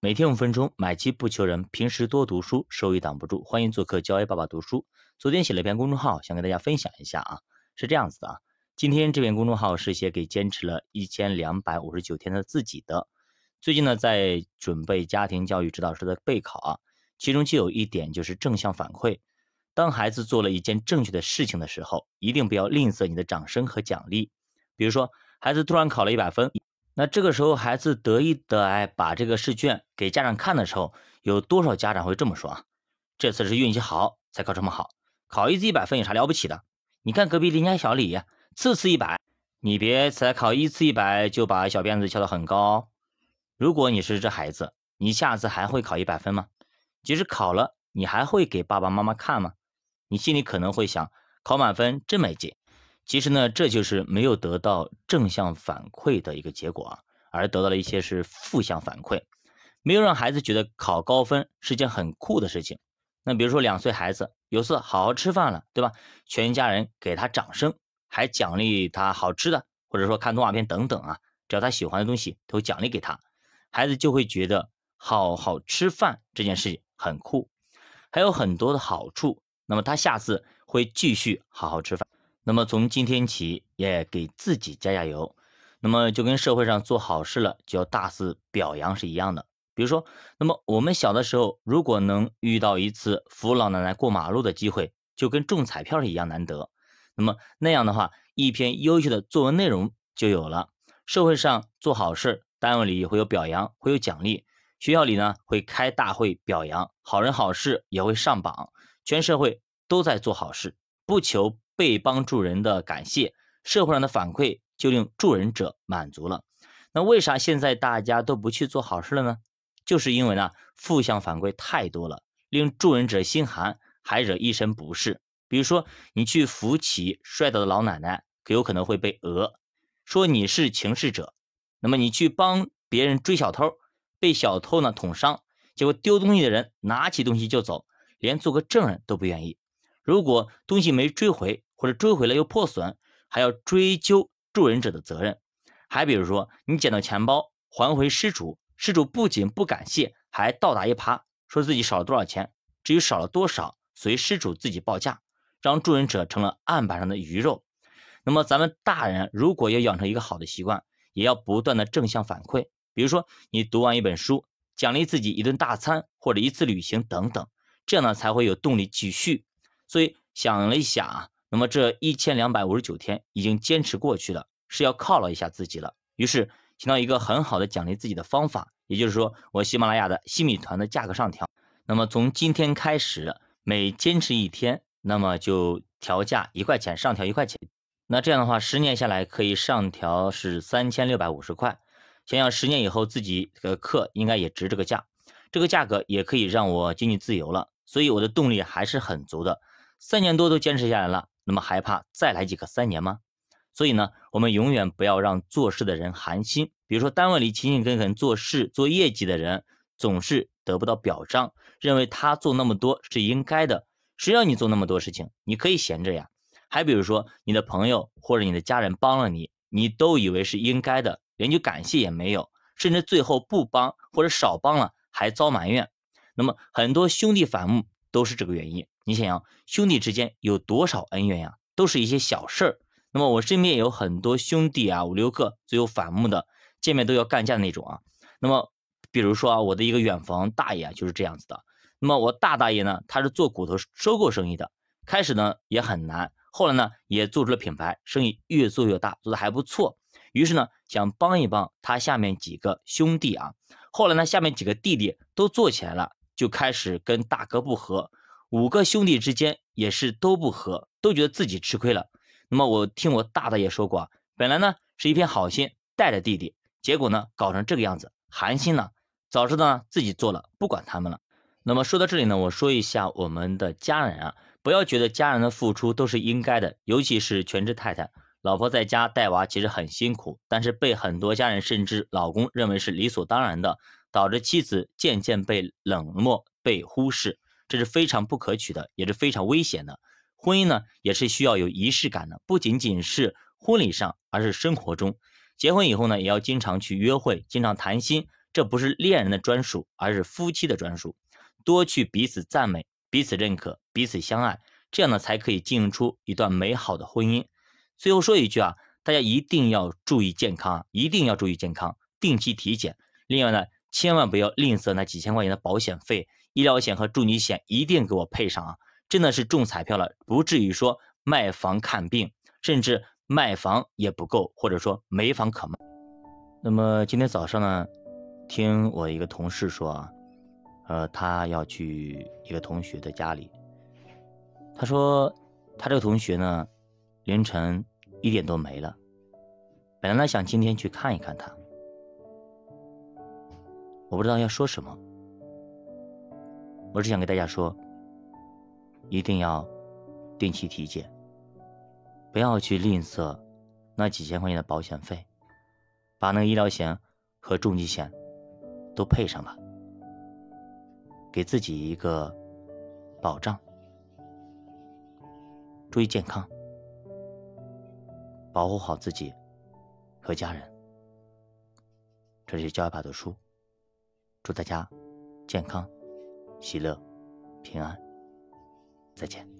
每天五分钟，买机不求人，平时多读书，收益挡不住。欢迎做客教 A 爸爸读书。昨天写了一篇公众号，想跟大家分享一下啊，是这样子的啊。今天这篇公众号是写给坚持了一千两百五十九天的自己的。最近呢，在准备家庭教育指导师的备考啊，其中就有一点就是正向反馈。当孩子做了一件正确的事情的时候，一定不要吝啬你的掌声和奖励。比如说，孩子突然考了一百分。那这个时候，孩子得意的哎，把这个试卷给家长看的时候，有多少家长会这么说啊？这次是运气好才考这么好，考一次一百分有啥了不起的？你看隔壁邻家小李，次次一百，你别才考一次一百就把小辫子翘得很高。如果你是这孩子，你下次还会考一百分吗？即使考了，你还会给爸爸妈妈看吗？你心里可能会想，考满分真没劲。其实呢，这就是没有得到正向反馈的一个结果啊，而得到了一些是负向反馈，没有让孩子觉得考高分是件很酷的事情。那比如说两岁孩子有次好好吃饭了，对吧？全家人给他掌声，还奖励他好吃的，或者说看动画片等等啊，只要他喜欢的东西都奖励给他，孩子就会觉得好好吃饭这件事情很酷，还有很多的好处。那么他下次会继续好好吃饭。那么从今天起也给自己加加油，那么就跟社会上做好事了就要大肆表扬是一样的。比如说，那么我们小的时候如果能遇到一次扶老奶奶过马路的机会，就跟中彩票是一样难得。那么那样的话，一篇优秀的作文内容就有了。社会上做好事，单位里会有表扬，会有奖励，学校里呢会开大会表扬好人好事，也会上榜。全社会都在做好事，不求。被帮助人的感谢，社会上的反馈就令助人者满足了。那为啥现在大家都不去做好事了呢？就是因为呢，负向反馈太多了，令助人者心寒，还惹一身不是。比如说，你去扶起摔倒的老奶奶，可有可能会被讹，说你是情事者；那么你去帮别人追小偷，被小偷呢捅伤，结果丢东西的人拿起东西就走，连做个证人都不愿意。如果东西没追回，或者追回来又破损，还要追究助人者的责任。还比如说，你捡到钱包还回失主，失主不仅不感谢，还倒打一耙，说自己少了多少钱，至于少了多少，随失主自己报价，让助人者成了案板上的鱼肉。那么咱们大人如果要养成一个好的习惯，也要不断的正向反馈。比如说，你读完一本书，奖励自己一顿大餐或者一次旅行等等，这样呢才会有动力继续。所以想了一下啊，那么这一千两百五十九天已经坚持过去了，是要犒劳一下自己了。于是想到一个很好的奖励自己的方法，也就是说，我喜马拉雅的新米团的价格上调。那么从今天开始，每坚持一天，那么就调价一块钱，上调一块钱。那这样的话，十年下来可以上调是三千六百五十块。想想十年以后自己的课应该也值这个价，这个价格也可以让我经济自由了。所以我的动力还是很足的。三年多都坚持下来了，那么还怕再来几个三年吗？所以呢，我们永远不要让做事的人寒心。比如说，单位里勤勤恳恳做事、做业绩的人，总是得不到表彰，认为他做那么多是应该的。谁让你做那么多事情？你可以闲着呀。还比如说，你的朋友或者你的家人帮了你，你都以为是应该的，连句感谢也没有，甚至最后不帮或者少帮了，还遭埋怨。那么很多兄弟反目都是这个原因。你想想，兄弟之间有多少恩怨呀？都是一些小事儿。那么我身边有很多兄弟啊，五六个最后反目的，见面都要干架的那种啊。那么比如说啊，我的一个远房大爷啊，就是这样子的。那么我大大爷呢，他是做骨头收购生意的，开始呢也很难，后来呢也做出了品牌，生意越做越大，做的还不错。于是呢想帮一帮他下面几个兄弟啊，后来呢下面几个弟弟都做起来了，就开始跟大哥不和。五个兄弟之间也是都不和，都觉得自己吃亏了。那么我听我大大爷说过啊，本来呢是一片好心带着弟弟，结果呢搞成这个样子，寒心了。早知道呢自己做了，不管他们了。那么说到这里呢，我说一下我们的家人啊，不要觉得家人的付出都是应该的，尤其是全职太太，老婆在家带娃其实很辛苦，但是被很多家人甚至老公认为是理所当然的，导致妻子渐渐被冷漠、被忽视。这是非常不可取的，也是非常危险的。婚姻呢，也是需要有仪式感的，不仅仅是婚礼上，而是生活中。结婚以后呢，也要经常去约会，经常谈心，这。不是恋人的专属，而是夫妻的专属。多去彼此赞美、彼此认可、彼此相爱，这样呢才可以经营出一段美好的婚姻。最后说一句啊，大家一定要注意健康，一定要注意健康，定期体检。另外呢，千万不要吝啬那几千块钱的保险费，医疗险和重疾险一定给我配上啊！真的是中彩票了，不至于说卖房看病，甚至卖房也不够，或者说没房可卖。那么今天早上呢，听我一个同事说啊，呃，他要去一个同学的家里，他说他这个同学呢。凌晨一点多没了，本来呢想今天去看一看他，我不知道要说什么，我只想跟大家说，一定要定期体检，不要去吝啬那几千块钱的保险费，把那个医疗险和重疾险都配上吧，给自己一个保障，注意健康。保护好自己和家人。这里是教育爸读书，祝大家健康、喜乐、平安。再见。